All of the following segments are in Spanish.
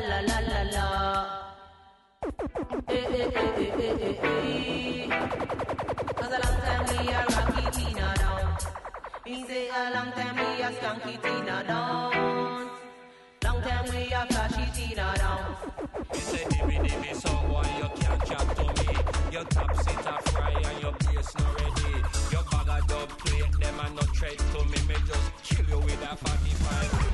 la la la la eh, eh, eh, eh, eh, eh. Cause a long time we a rocky Tina down. Me say a long time we a skanky Tina down. Long time we a flashy Tina down. You say dimmy dimmy song boy you can't chat to me Your top sit a fry and your bass not ready Your bag of dub plate them a not tread to me Me just kill you with a 45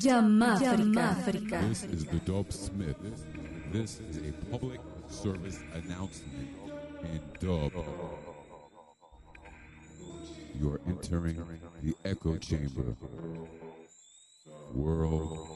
Yamáfrica. This is the Dub Smith. This is a public service announcement in dub. You are entering the echo chamber. World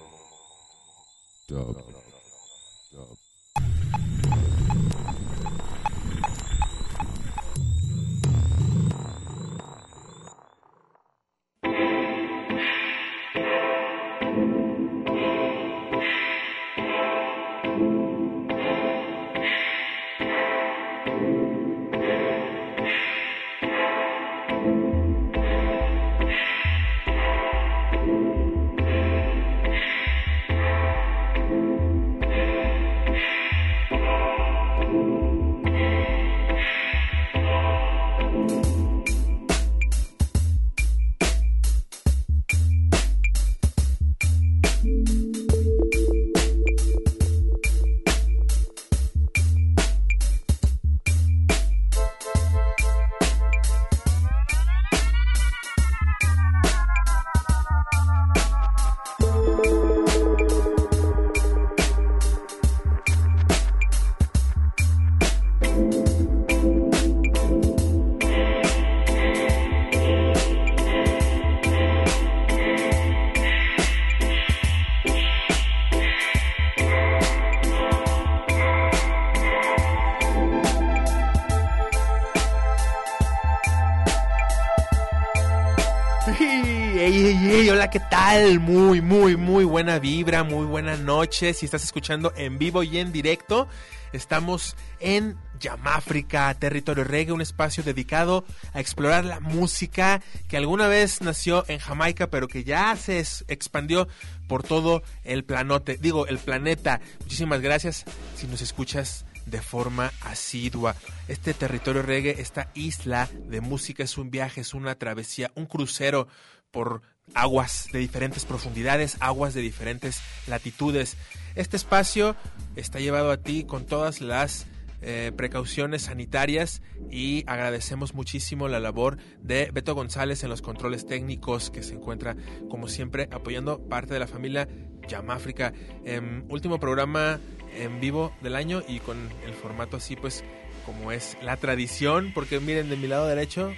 Muy, muy, muy buena vibra, muy buena noche. Si estás escuchando en vivo y en directo, estamos en Yamáfrica, territorio reggae, un espacio dedicado a explorar la música que alguna vez nació en Jamaica, pero que ya se expandió por todo el planote, digo, el planeta. Muchísimas gracias si nos escuchas de forma asidua. Este territorio reggae, esta isla de música es un viaje, es una travesía, un crucero por aguas de diferentes profundidades, aguas de diferentes latitudes. Este espacio está llevado a ti con todas las eh, precauciones sanitarias y agradecemos muchísimo la labor de Beto González en los controles técnicos que se encuentra como siempre apoyando parte de la familia Yamáfrica. Em, último programa en vivo del año y con el formato así pues como es la tradición porque miren de mi lado derecho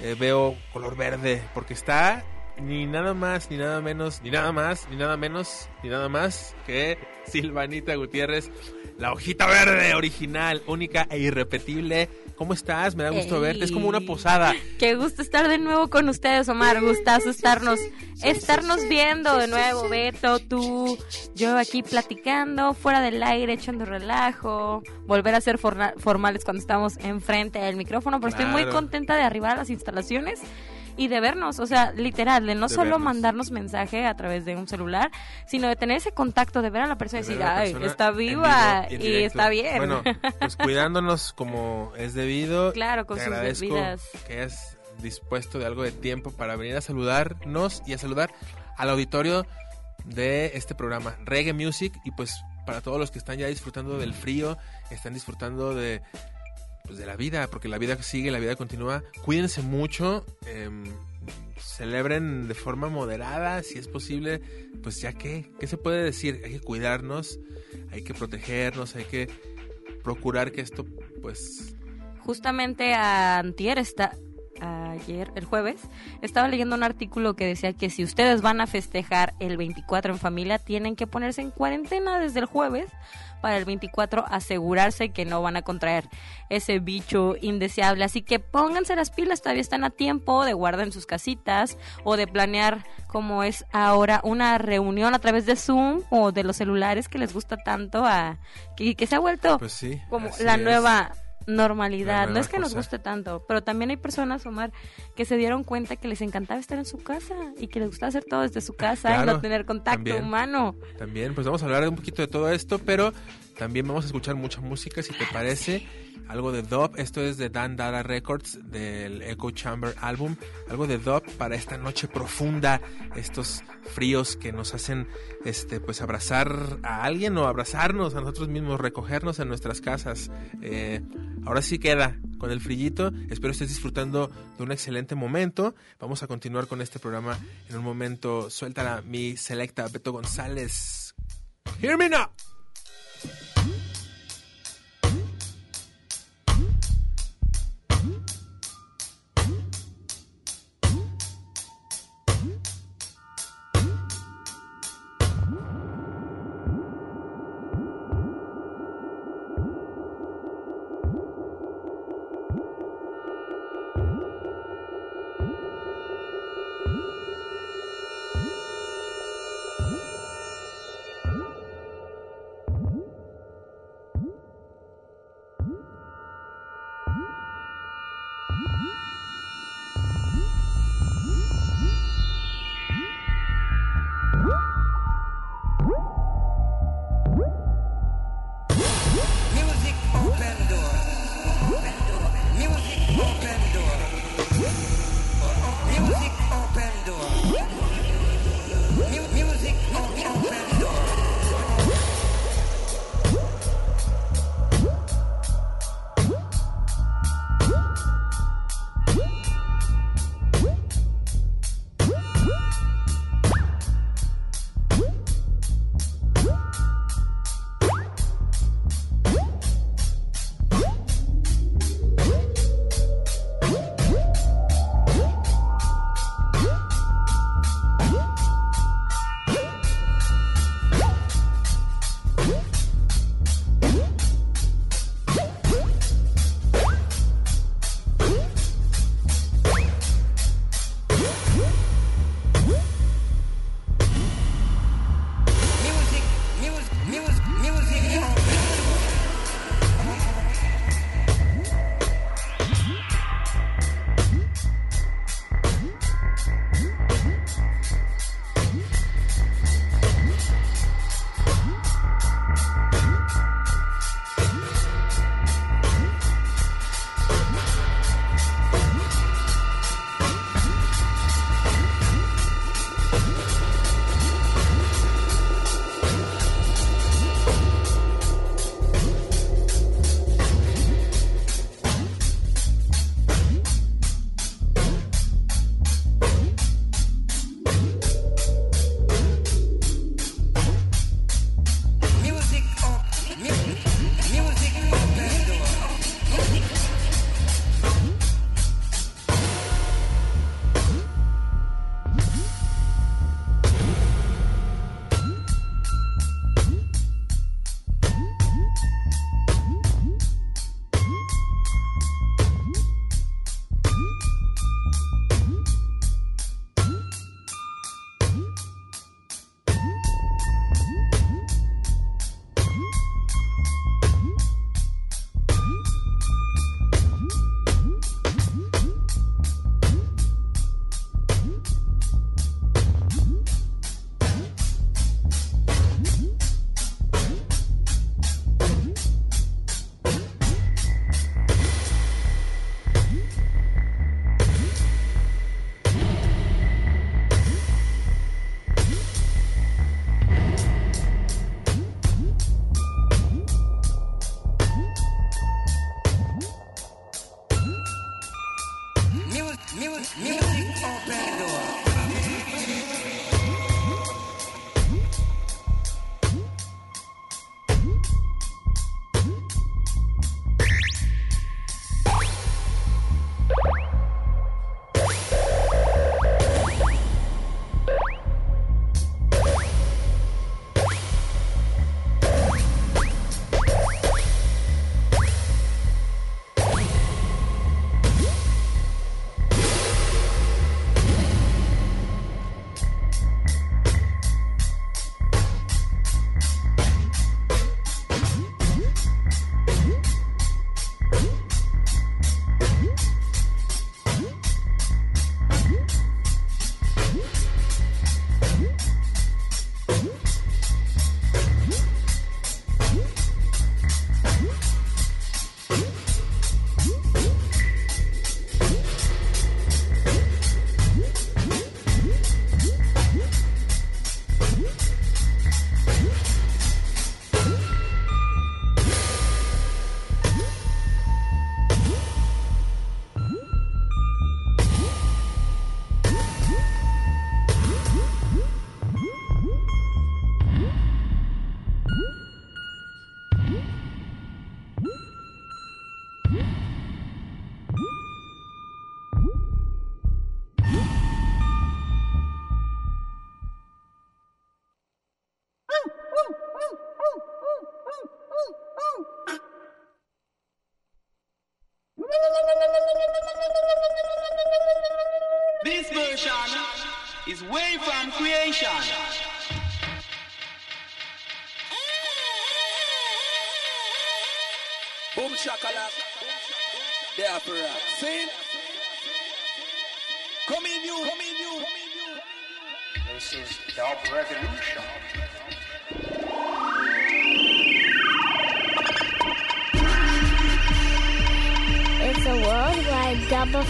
eh, veo color verde porque está ni nada más, ni nada menos, ni nada más, ni nada menos, ni nada más que Silvanita Gutiérrez, la hojita verde original, única e irrepetible. ¿Cómo estás? Me da gusto Ey. verte. Es como una posada. Qué gusto estar de nuevo con ustedes, Omar. Gustazo estarnos, estarnos viendo de nuevo, Beto, tú, yo aquí platicando, fuera del aire, echando relajo, volver a ser forna- formales cuando estamos enfrente del micrófono, pero estoy muy contenta de arribar a las instalaciones y de vernos, o sea, literal, de no De solo vernos. mandarnos mensaje a través de un celular, sino de tener ese contacto, de ver a la persona y De decir, ay, está viva vivo y está bien. Bueno, pues cuidándonos como es debido. Claro, con Te sus debidas. que hayas dispuesto de algo de tiempo para venir a saludarnos y a saludar al auditorio de este programa, Reggae Music, y pues para todos los que están ya disfrutando del frío, están disfrutando de pues de la vida, porque la vida sigue, la vida continúa. Cuídense mucho, em, celebren de forma moderada, si es posible, pues ya que, ¿qué se puede decir? Hay que cuidarnos, hay que protegernos, hay que procurar que esto, pues, justamente antier está ayer el jueves estaba leyendo un artículo que decía que si ustedes van a festejar el 24 en familia tienen que ponerse en cuarentena desde el jueves para el 24 asegurarse que no van a contraer ese bicho indeseable así que pónganse las pilas todavía están a tiempo de guardar en sus casitas o de planear como es ahora una reunión a través de Zoom o de los celulares que les gusta tanto a que, que se ha vuelto pues sí. como la es. nueva normalidad. No es que nos guste tanto, pero también hay personas, Omar, que se dieron cuenta que les encantaba estar en su casa y que les gusta hacer todo desde su casa y no tener contacto también. humano. También, pues vamos a hablar un poquito de todo esto, pero También vamos a escuchar mucha música, si te parece. Algo de dub. Esto es de Dan Dada Records del Echo Chamber Album. Algo de dub para esta noche profunda. Estos fríos que nos hacen este pues abrazar a alguien o abrazarnos a nosotros mismos, recogernos en nuestras casas. Eh, ahora sí queda con el frillito. Espero estés disfrutando de un excelente momento. Vamos a continuar con este programa en un momento. Suéltala mi selecta Beto González. Hear me now.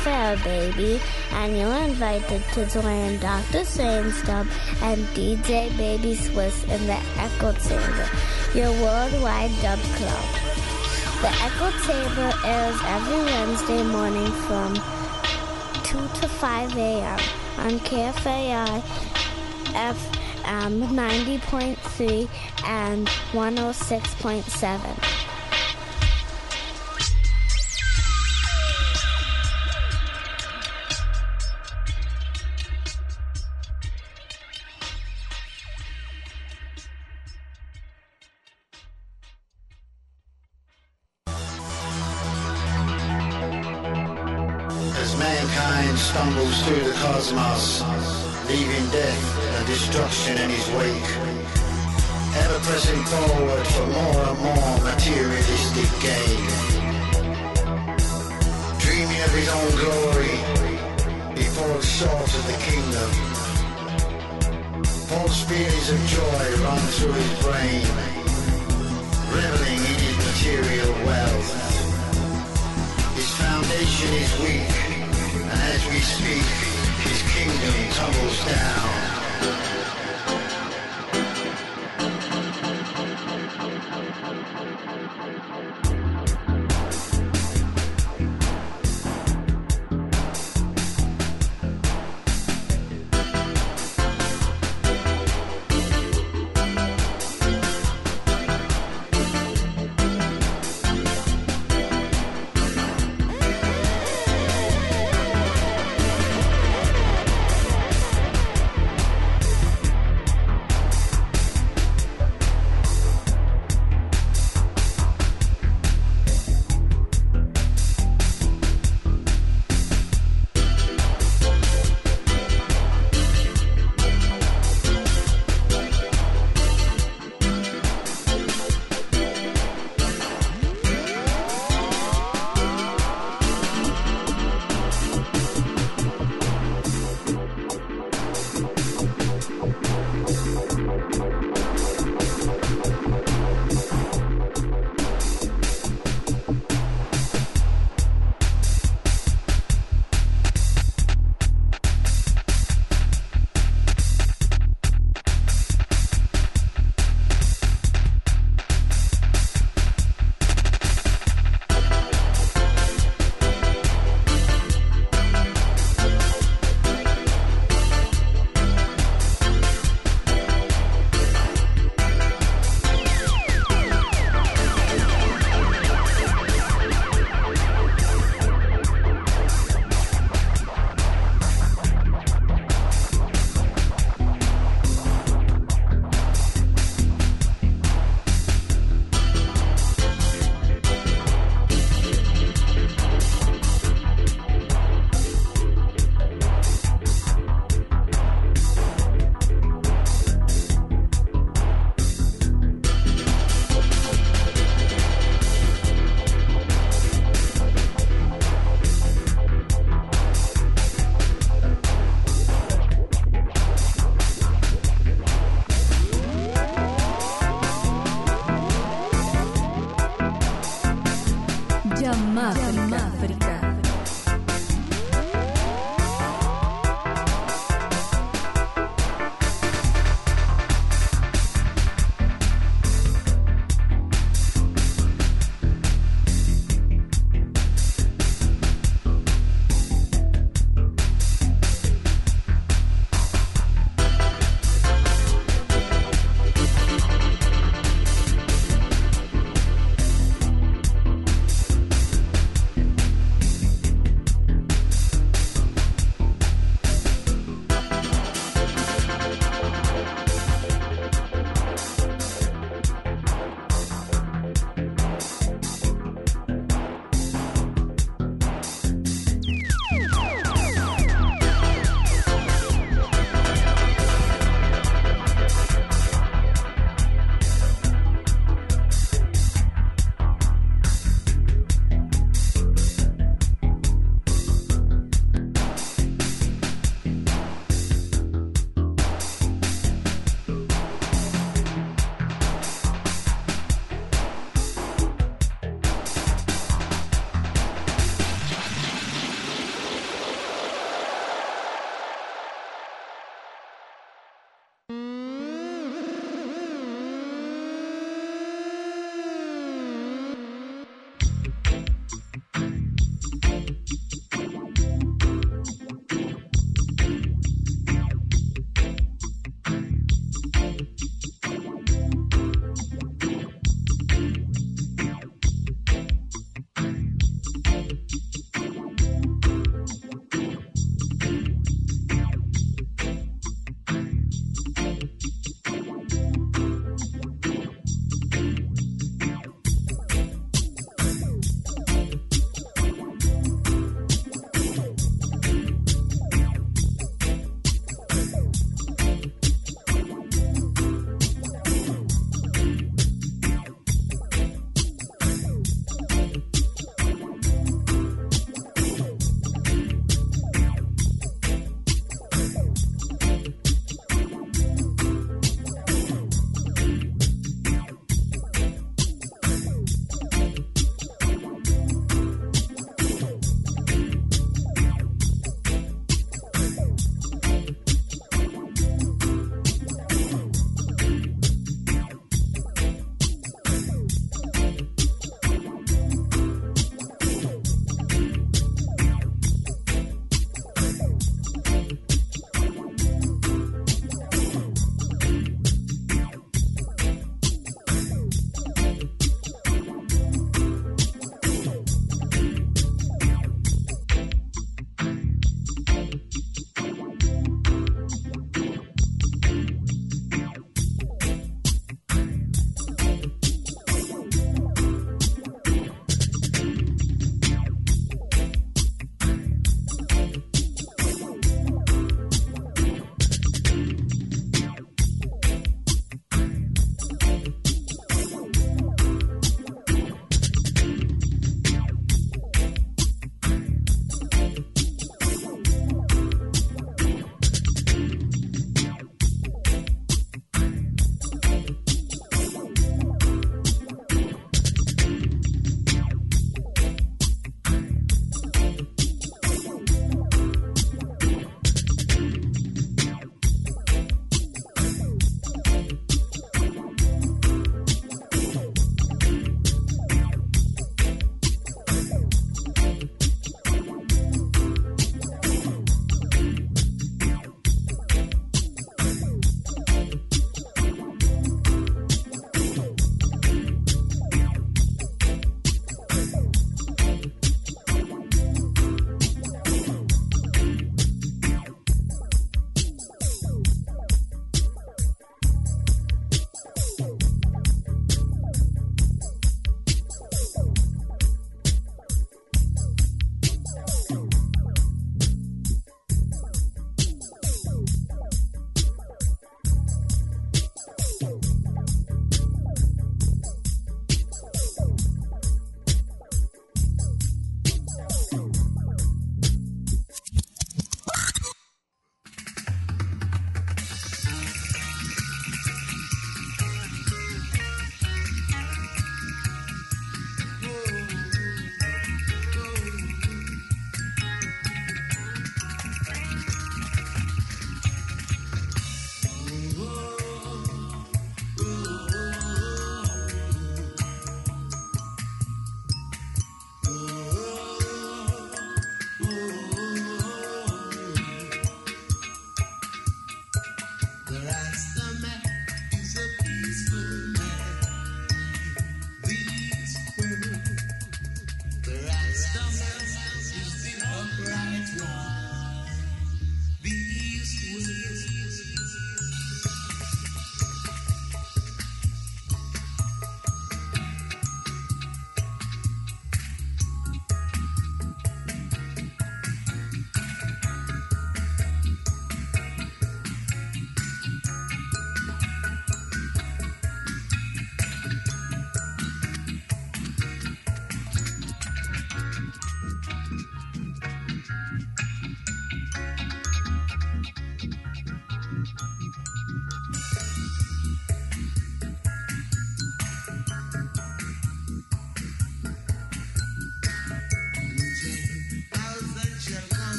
Affair, baby, and you're invited to join Dr. Dub and DJ Baby Swiss in the Echo Chamber, your worldwide dub club. The Echo Chamber airs every Wednesday morning from 2 to 5 a.m. on KFAI FM 90.3 and 106.7. mankind stumbles through the cosmos, leaving death and destruction in his wake, ever pressing forward for more and more materialistic gain. Dreaming of his own glory, he falls short of the kingdom. False feelings of joy run through his brain, reveling in his material wealth. His foundation is weak, we speak, his kingdom tumbles down.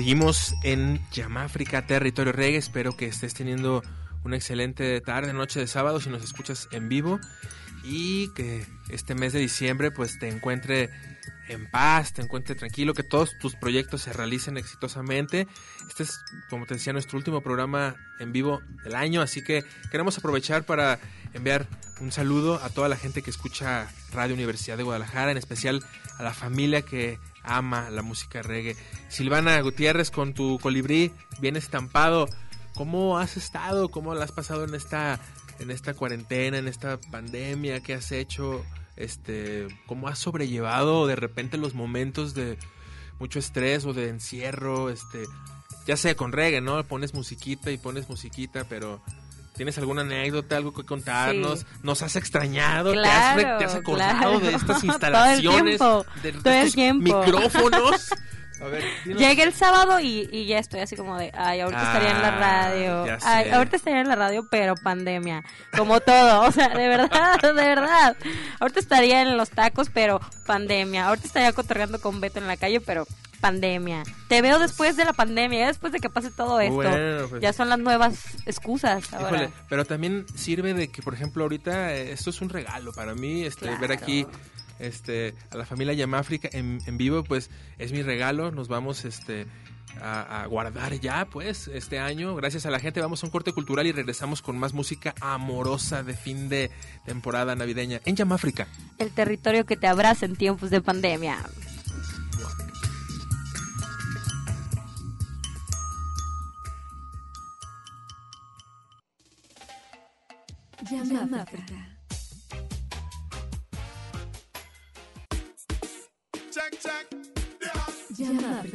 Seguimos en Yamáfrica, territorio reggae. Espero que estés teniendo una excelente tarde, noche de sábado si nos escuchas en vivo y que este mes de diciembre pues te encuentre en paz, te encuentre tranquilo, que todos tus proyectos se realicen exitosamente. Este es, como te decía, nuestro último programa en vivo del año, así que queremos aprovechar para enviar un saludo a toda la gente que escucha Radio Universidad de Guadalajara, en especial a la familia que ama la música reggae. Silvana Gutiérrez con tu colibrí bien estampado. ¿Cómo has estado? ¿Cómo la has pasado en esta en esta cuarentena, en esta pandemia? ¿Qué has hecho? Este, ¿cómo has sobrellevado de repente los momentos de mucho estrés o de encierro? Este, ya sea con reggae, ¿no? Pones musiquita y pones musiquita, pero ¿Tienes alguna anécdota, algo que contarnos? Sí. ¿Nos has extrañado? Claro, ¿Te, has, ¿Te has acordado claro. de estas Todo el instalaciones? tiempo, de, de todo el estos tiempo. micrófonos? A ver, dinos. Llegué el sábado y, y ya estoy así como de, ay, ahorita estaría en la Ah, radio. Ay, ahorita estaría en la radio, pero pandemia. Como todo, o sea, de verdad, de verdad. Ahorita estaría en los tacos, pero pandemia. Ahorita estaría cotorreando con Beto en la calle, pero pandemia. Te veo después de la pandemia, después de que pase todo esto. Bueno, pues. Ya son las nuevas excusas ahora. Híjole, pero también sirve de que, por ejemplo, ahorita eh, esto es un regalo para mí, este, ver aquí este, a la familia Yamáfrica en, en vivo, pues es mi regalo. Nos vamos este, a, a guardar ya, pues, este año. Gracias a la gente, vamos a un corte cultural y regresamos con más música amorosa de fin de temporada navideña en Yamáfrica. El territorio que te abraza en tiempos de pandemia. Yamáfrica. check, check.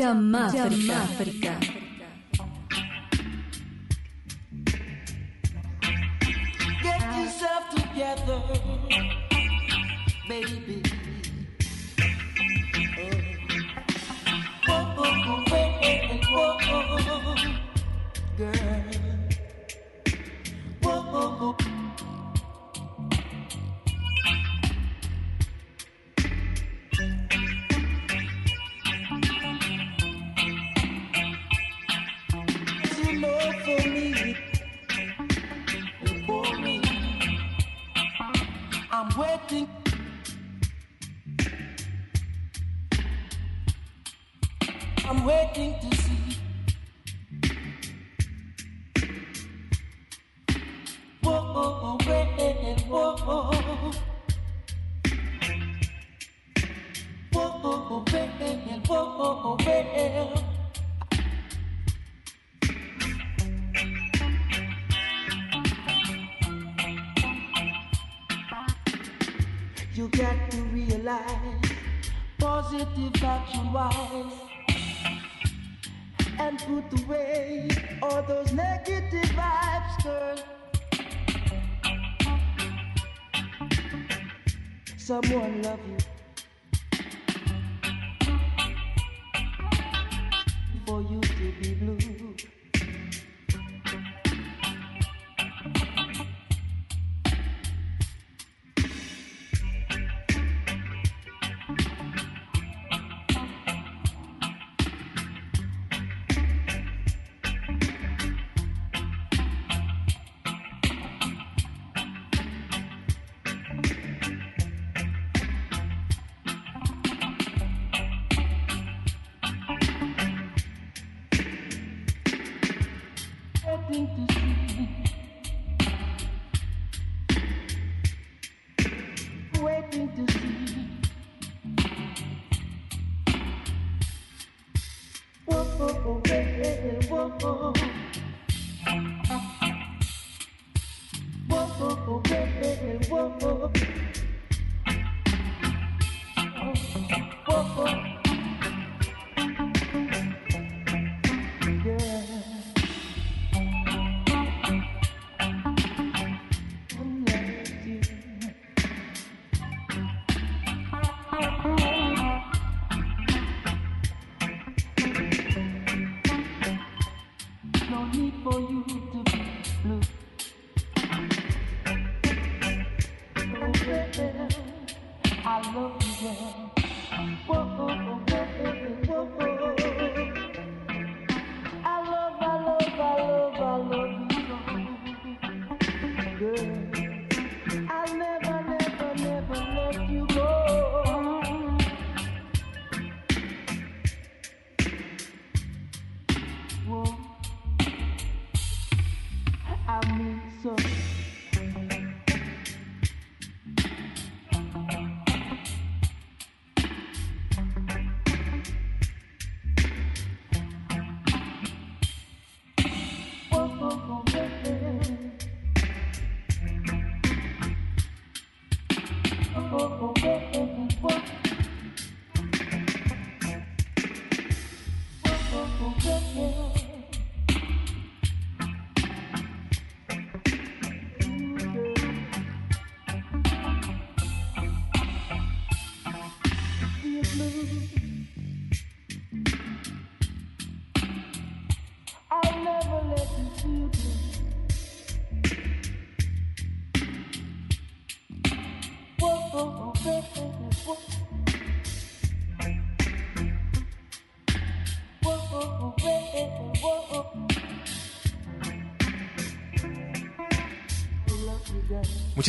Llama África. Get yourself together, baby.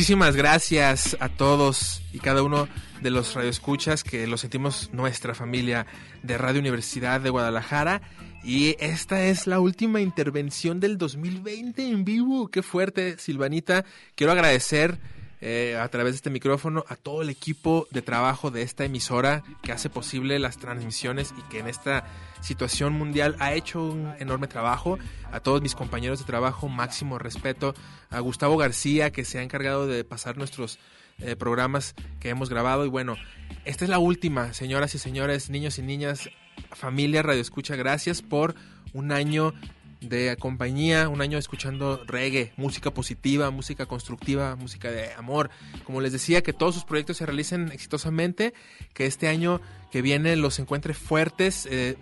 Muchísimas gracias a todos y cada uno de los radioescuchas que lo sentimos nuestra familia de Radio Universidad de Guadalajara. Y esta es la última intervención del 2020 en vivo. Qué fuerte, Silvanita. Quiero agradecer eh, a través de este micrófono a todo el equipo de trabajo de esta emisora que hace posible las transmisiones y que en esta situación mundial ha hecho un enorme trabajo. A todos mis compañeros de trabajo, máximo respeto. A Gustavo García, que se ha encargado de pasar nuestros eh, programas que hemos grabado. Y bueno, esta es la última, señoras y señores, niños y niñas, familia Radio Escucha. Gracias por un año de compañía, un año escuchando reggae, música positiva, música constructiva, música de amor. Como les decía, que todos sus proyectos se realicen exitosamente, que este año que viene los encuentre fuertes, eh,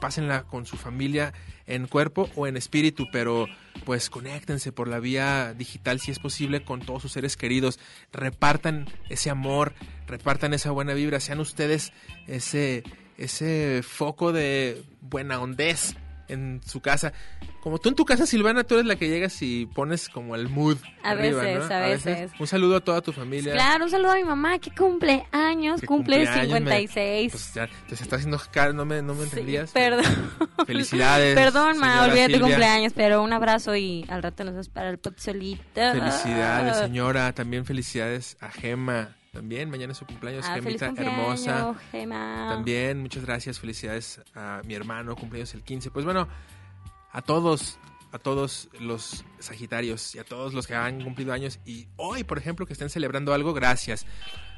pásenla con su familia en cuerpo o en espíritu, pero pues conéctense por la vía digital si es posible con todos sus seres queridos, repartan ese amor, repartan esa buena vibra, sean ustedes ese ese foco de buena hondez en su casa. Como tú en tu casa, Silvana, tú eres la que llegas y pones como el mood. A arriba, veces, ¿no? a veces. Un saludo a toda tu familia. Claro, un saludo a mi mamá que cumple años, cumple cumpleaños, me- 56. Pues ya, te se está haciendo cara, no me, no me entendías. Perdón. Felicidades. Perdón, ma, olvídate Silvia. cumpleaños, pero un abrazo y al rato nos vemos para el pozolito. Felicidades, señora. También felicidades a Gema. También mañana es su cumpleaños, Ah, Gemita cumpleaños, hermosa. Gema. También muchas gracias, felicidades a mi hermano, cumpleaños el 15. Pues bueno, a todos, a todos los Sagitarios y a todos los que han cumplido años y hoy, por ejemplo, que estén celebrando algo, gracias.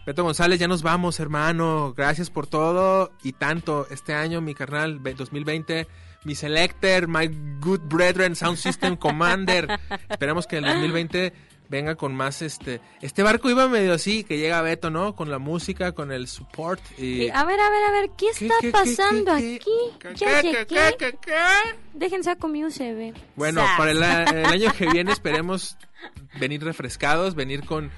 Beto González, ya nos vamos, hermano. Gracias por todo y tanto este año, mi carnal, ve- 2020. Mi Selector, my good brethren, Sound System Commander. Esperemos que el 2020 venga con más este. Este barco iba medio así, que llega Beto, ¿no? Con la música, con el support. Y... A ver, a ver, a ver, ¿qué está qué, qué, pasando qué, aquí? Ya qué, llegué. qué, qué, Dejen saco mi USB. Bueno, para el, el año que viene esperemos venir refrescados, venir con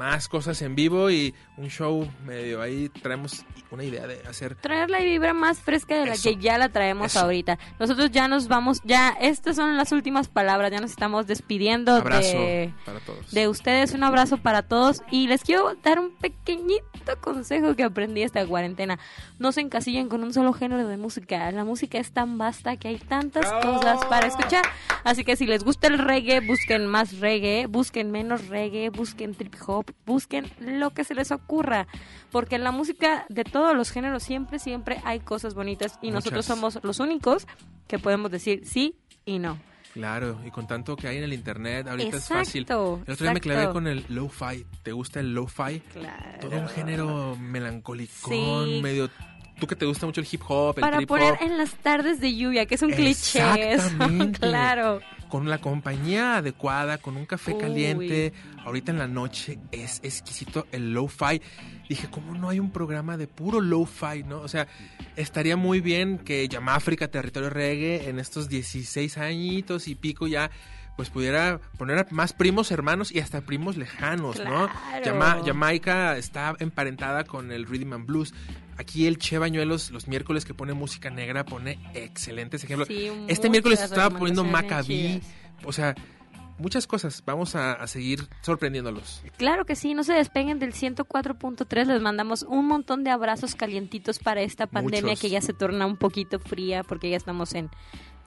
más cosas en vivo y un show medio ahí. Traemos una idea de hacer. Traer la vibra más fresca de la Eso. que ya la traemos Eso. ahorita. Nosotros ya nos vamos, ya estas son las últimas palabras, ya nos estamos despidiendo Abrazo de, para todos. de ustedes. Un abrazo para todos y les quiero dar un pequeñito consejo que aprendí esta cuarentena. No se encasillen con un solo género de música. La música es tan vasta que hay tantas cosas para escuchar. Así que si les gusta el reggae, busquen más reggae, busquen menos reggae, busquen trip hop, busquen lo que se les ocurra. Porque en la música de todos los géneros siempre, siempre hay cosas bonitas y nosotros somos los únicos que podemos decir sí y no. Claro, y con tanto que hay en el internet, ahorita es fácil. Exacto, El otro día me clavé exacto. con el lo-fi. ¿Te gusta el lo-fi? Claro. Todo un género melancolicón, Sí. medio. Tú que te gusta mucho el hip hop, el Para trip poner hop. en las tardes de lluvia, que es un cliché. Exactamente. claro. Con la compañía adecuada, con un café Uy. caliente. Ahorita en la noche es exquisito el lo-fi. Dije, ¿cómo no hay un programa de puro lo-fi, no? O sea, estaría muy bien que Yamáfrica, Territorio Reggae, en estos 16 añitos y pico ya pues pudiera poner a más primos hermanos y hasta primos lejanos, ¿no? Yama- Jamaica está emparentada con el Rhythm and Blues. Aquí el Che Bañuelos los miércoles que pone música negra pone excelentes ejemplos. Sí, este miércoles estaba poniendo Maccabi. O sea, muchas cosas. Vamos a, a seguir sorprendiéndolos. Claro que sí, no se despeguen del 104.3, les mandamos un montón de abrazos calientitos para esta pandemia Muchos. que ya se torna un poquito fría porque ya estamos en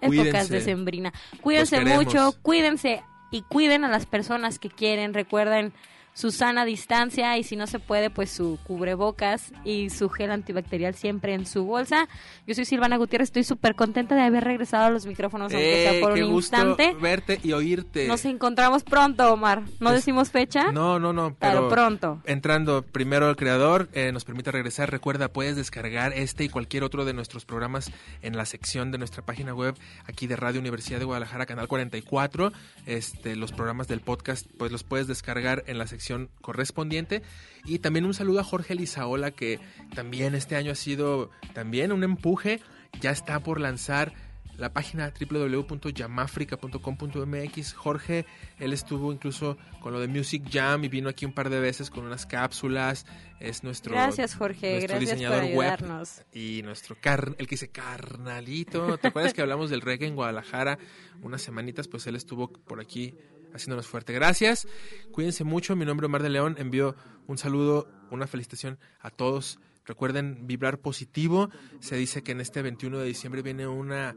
épocas de sembrina. Cuídense mucho, cuídense y cuiden a las personas que quieren, recuerden su sana distancia y si no se puede, pues su cubrebocas y su gel antibacterial siempre en su bolsa. Yo soy Silvana Gutiérrez, estoy súper contenta de haber regresado a los micrófonos, aunque sea ¡Eh, por qué un gusto instante. verte y oírte. Nos encontramos pronto, Omar. ¿No Es- decimos fecha? No, no, no, Pero pero pronto. Entrando primero al creador, eh, nos permite regresar. Recuerda, puedes descargar este y cualquier otro de nuestros programas en la sección de nuestra página web aquí de Radio Universidad de Guadalajara, canal 44. Este, los programas del podcast, pues los puedes descargar en la sección correspondiente. Y también un saludo a Jorge Lizaola, que también este año ha sido también un empuje. Ya está por lanzar la página www.yamafrica.com.mx. Jorge, él estuvo incluso con lo de Music Jam y vino aquí un par de veces con unas cápsulas. Es nuestro, Gracias, Jorge. nuestro Gracias por diseñador web ayudarnos. y nuestro car el que dice carnalito. ¿Te acuerdas que hablamos del reggae en Guadalajara unas semanitas? Pues él estuvo por aquí haciéndonos fuerte. Gracias. Cuídense mucho. Mi nombre es Omar de León. Envío un saludo, una felicitación a todos. Recuerden vibrar positivo. Se dice que en este 21 de diciembre viene una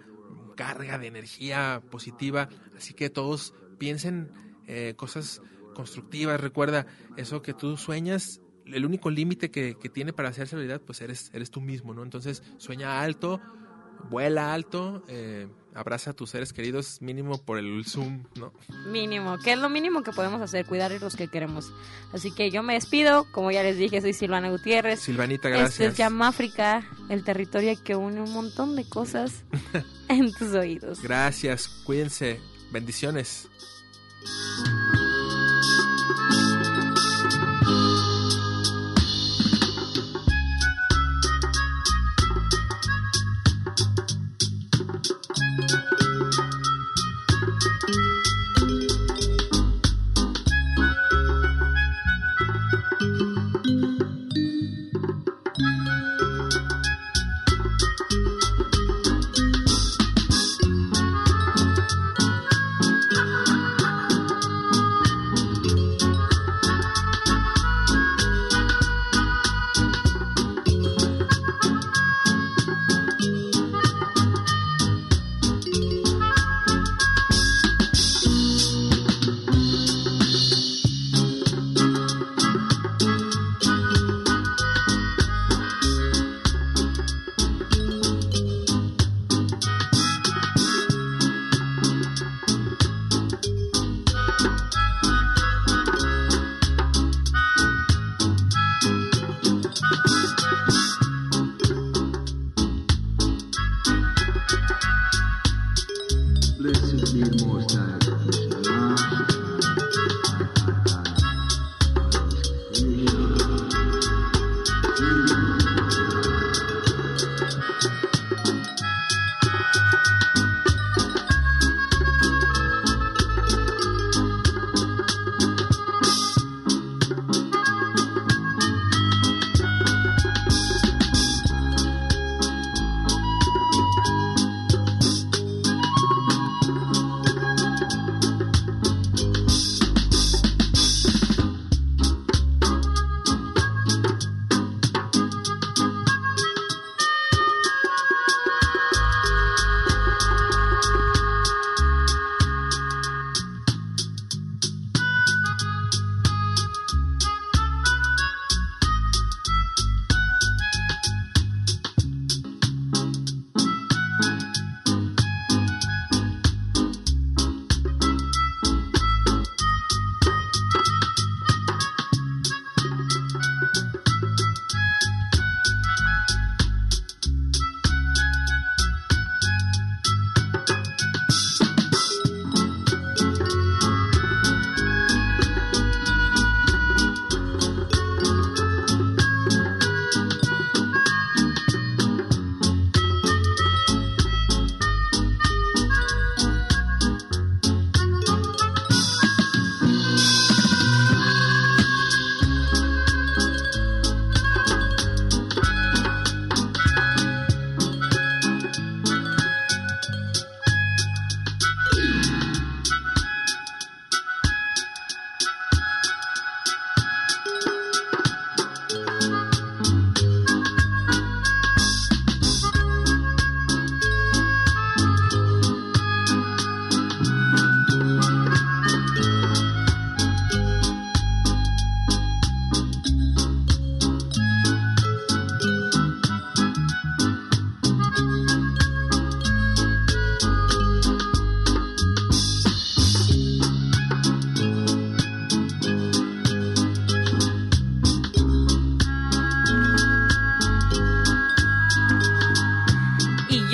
carga de energía positiva. Así que todos piensen eh, cosas constructivas. Recuerda, eso que tú sueñas, el único límite que, que tiene para hacerse realidad, pues eres, eres tú mismo, ¿no? Entonces, sueña alto, vuela alto, eh, abraza a tus seres queridos mínimo por el Zoom, ¿no? Mínimo, que es lo mínimo que podemos hacer, cuidar a los que queremos. Así que yo me despido, como ya les dije, soy Silvana Gutiérrez. Silvanita, Este gracias. es Yamáfrica, el territorio que une un montón de cosas en tus oídos. Gracias, cuídense, bendiciones.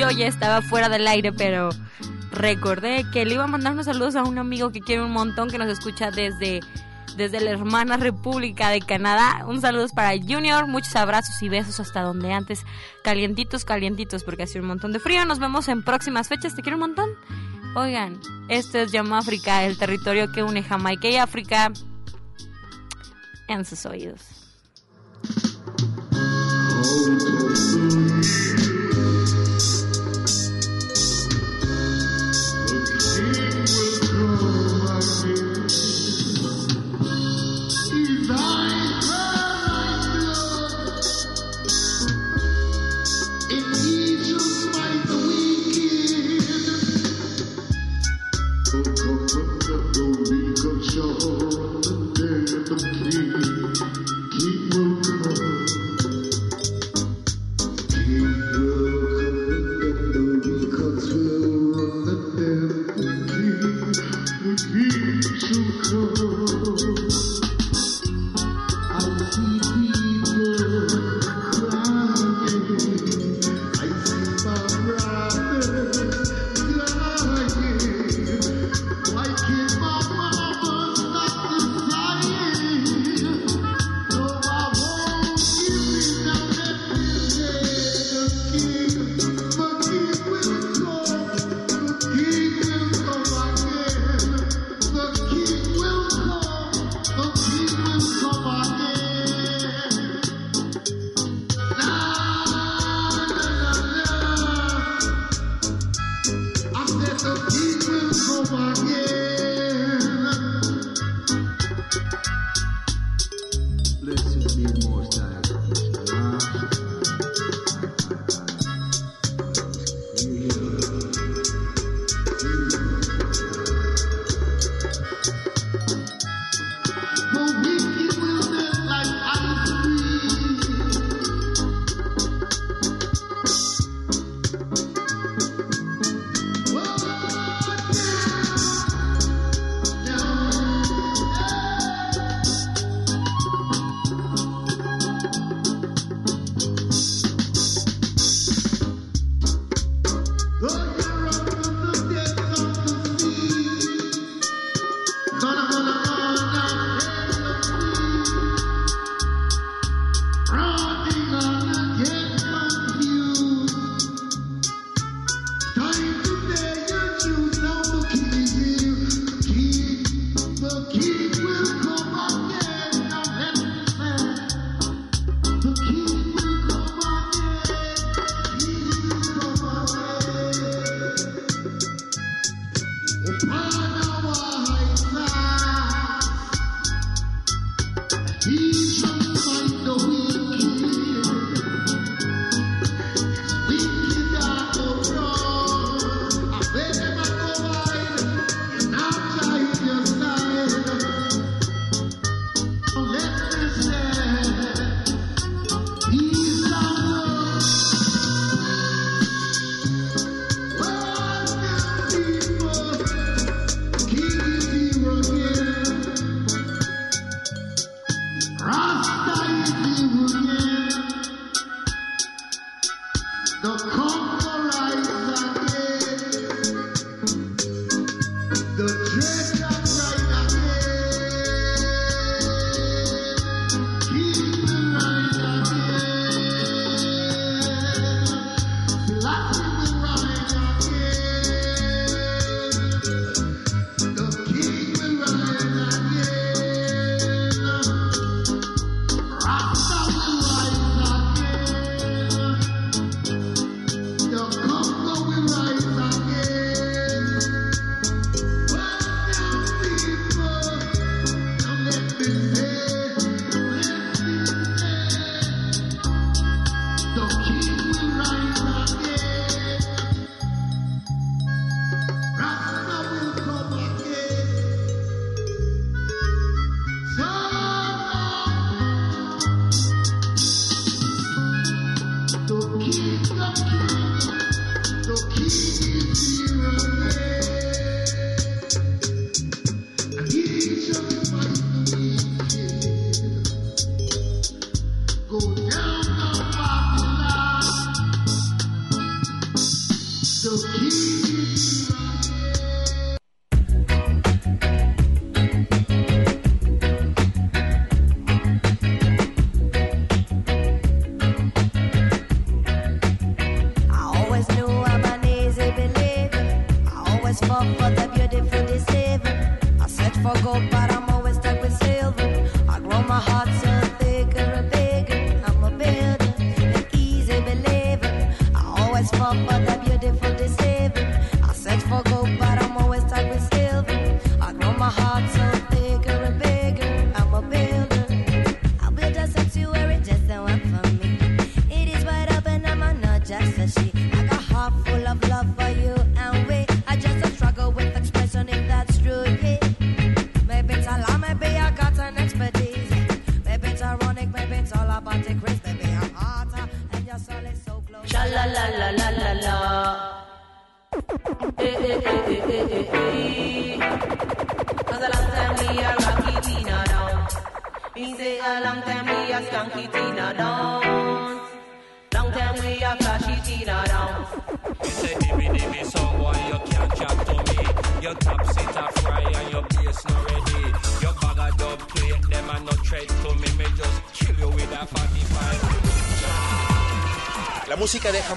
Yo ya estaba fuera del aire, pero recordé que le iba a mandar unos saludos a un amigo que quiere un montón, que nos escucha desde, desde la hermana República de Canadá. Un saludo para Junior, muchos abrazos y besos hasta donde antes, calientitos, calientitos, porque hace un montón de frío. Nos vemos en próximas fechas, te quiero un montón. Oigan, esto es Yamáfrica, el territorio que une Jamaica y África en sus oídos.